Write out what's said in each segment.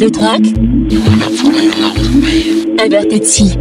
Le track? Avertetsi.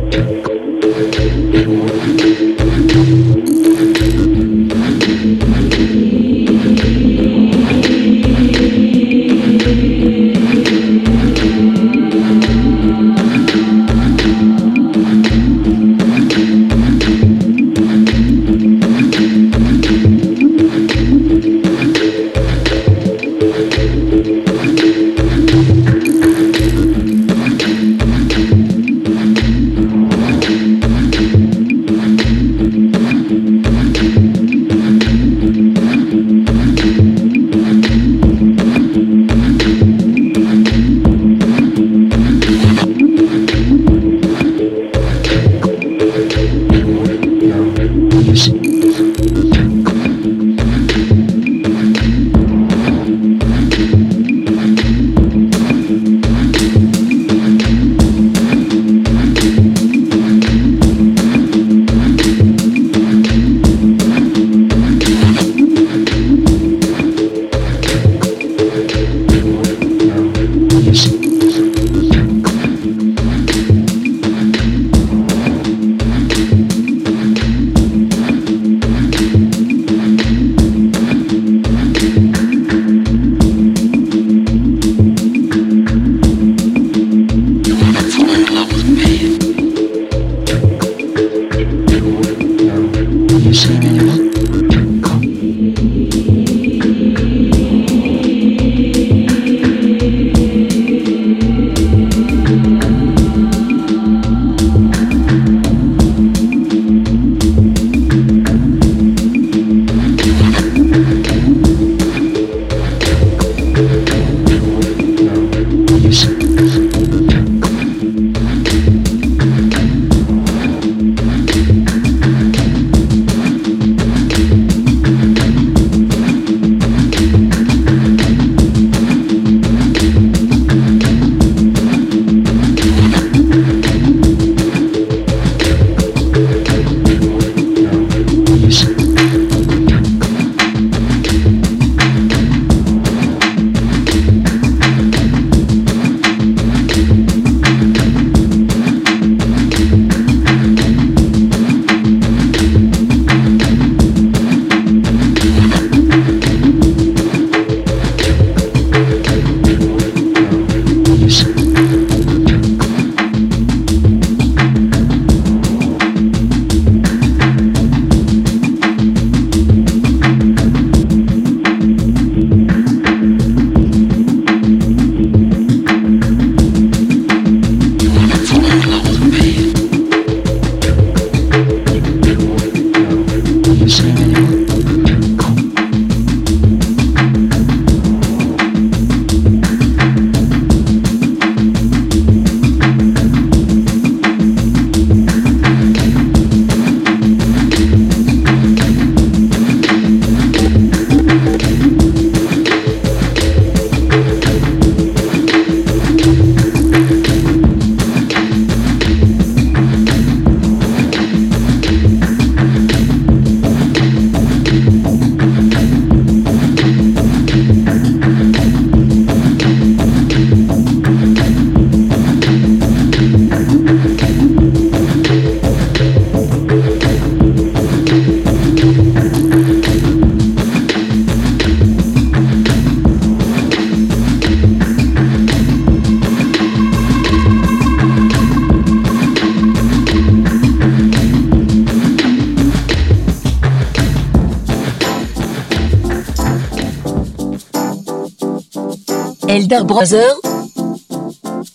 Elder Brother.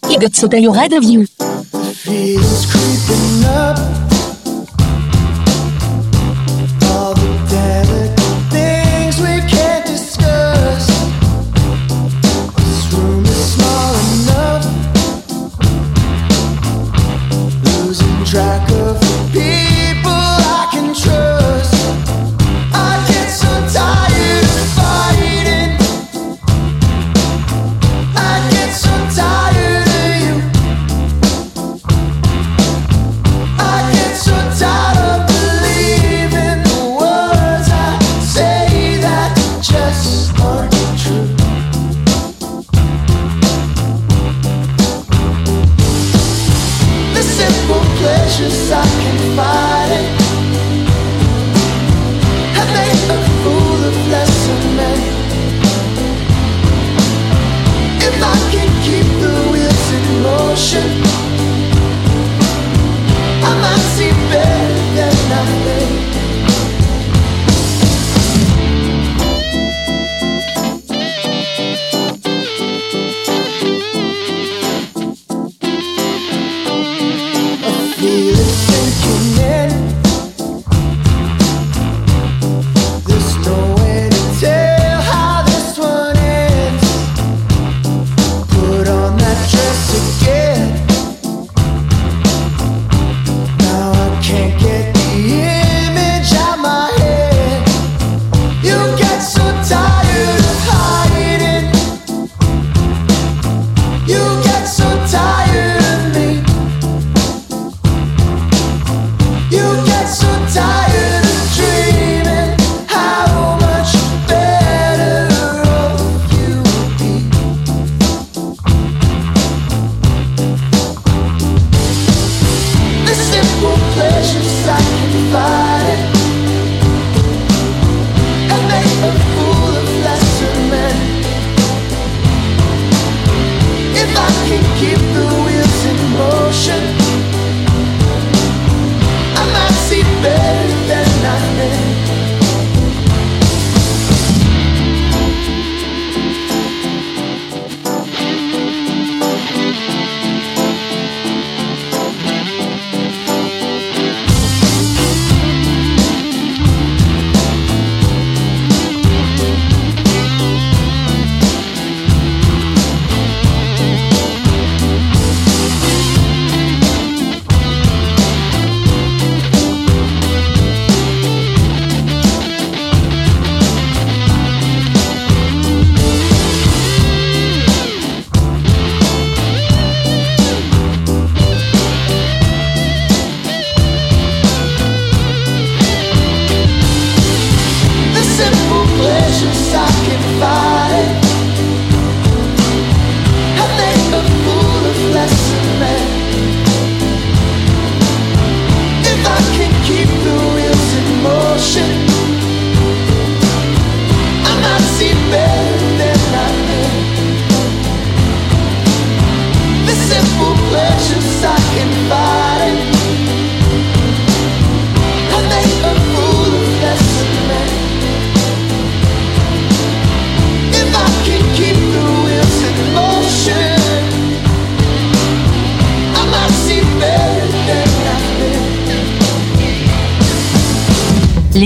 He got so tired of you.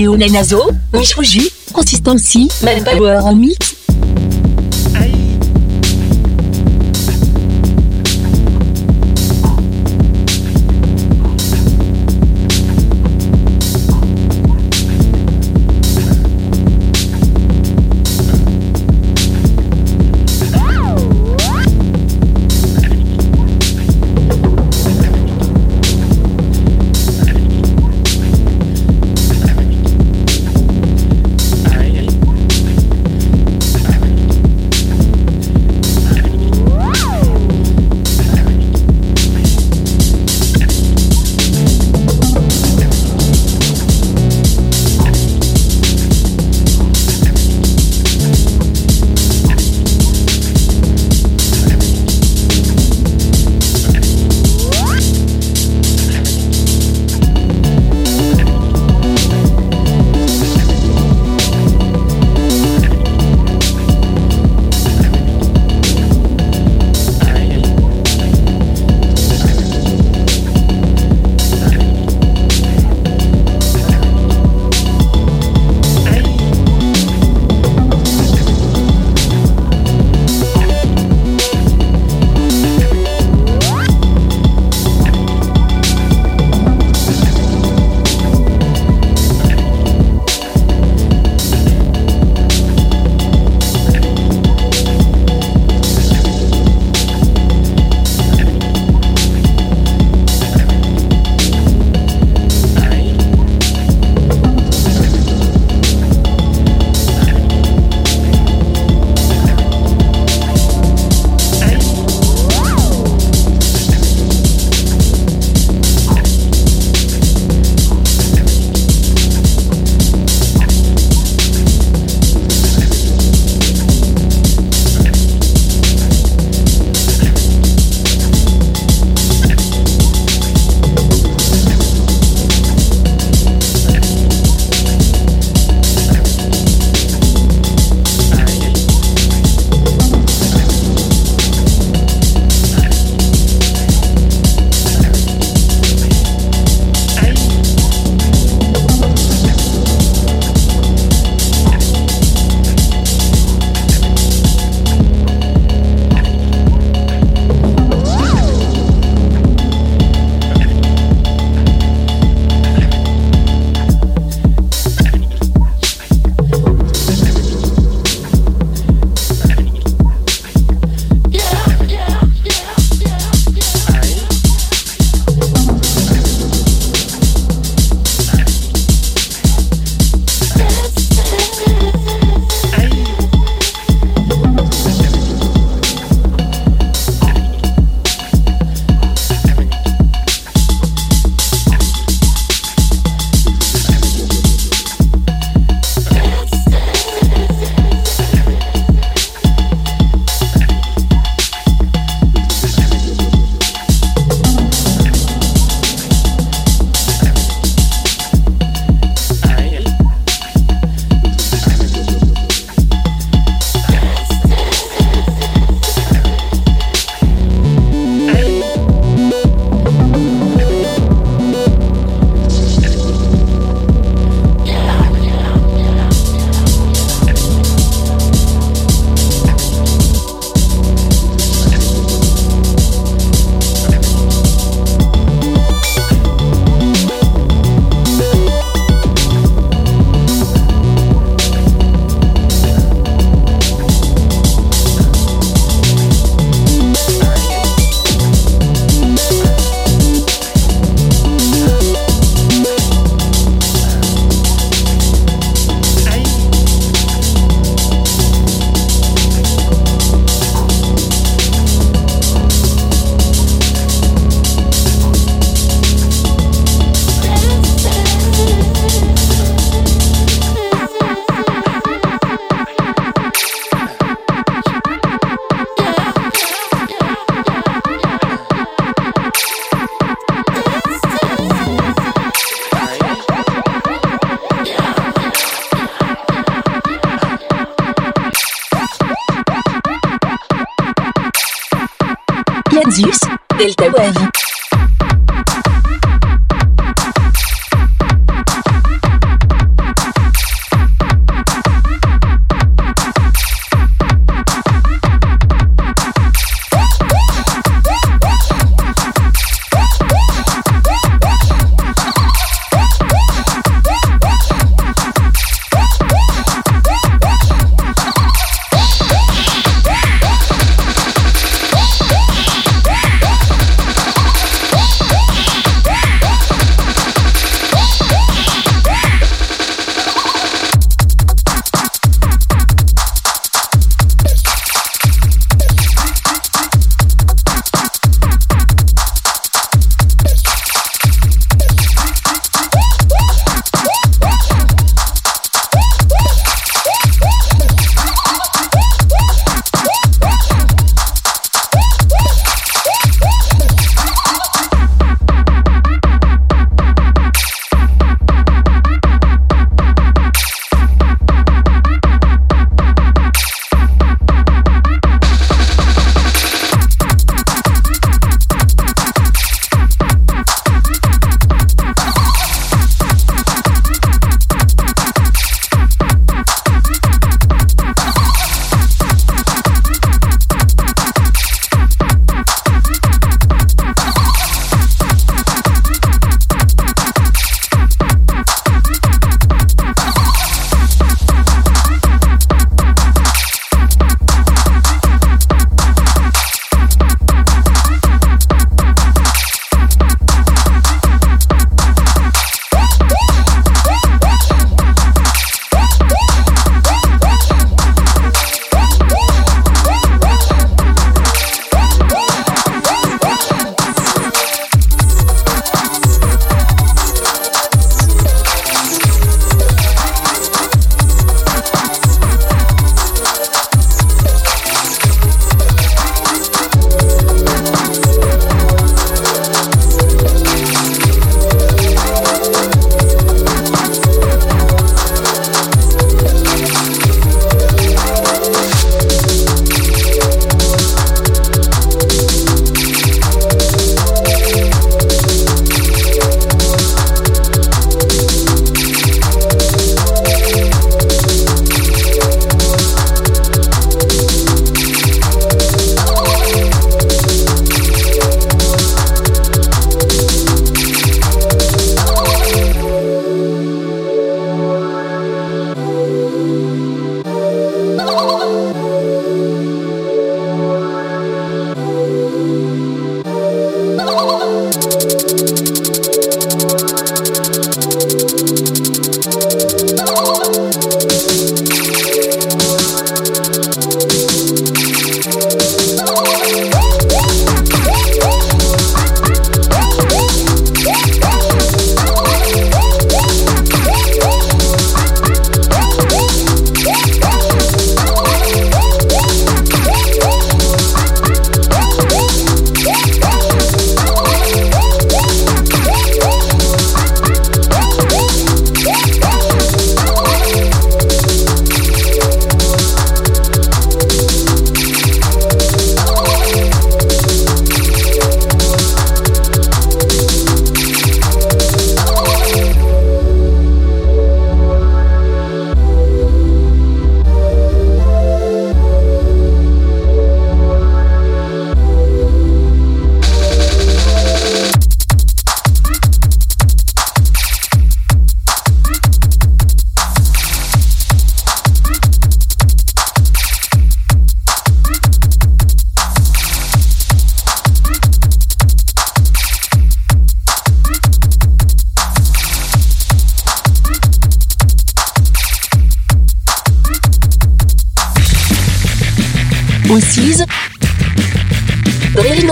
Leona Nazo, Consistency, Mad Power en mix, del Tehuelli.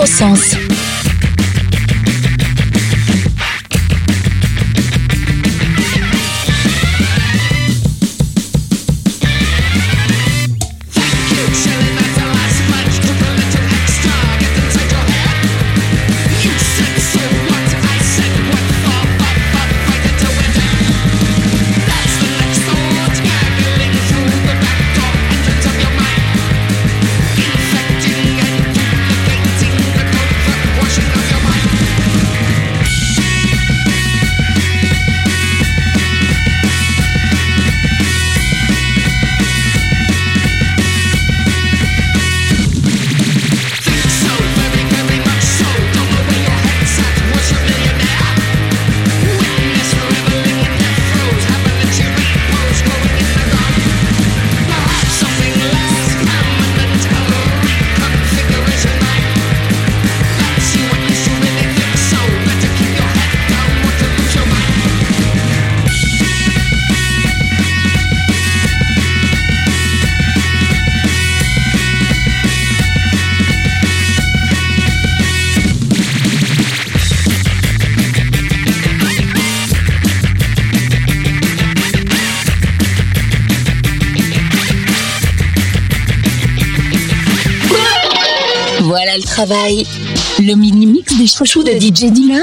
sens. Travail. Le mini-mix des chouchous de DJ Dealer.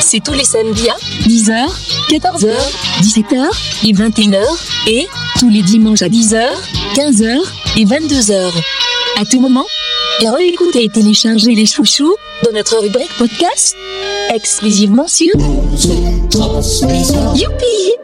C'est tous les samedis à 10h, 14h, 17h et 21h. Et tous les dimanches à 10h, 15h et 22h. À tout moment. Et réécoutez et téléchargez les chouchous dans notre rubrique podcast exclusivement sur Youpi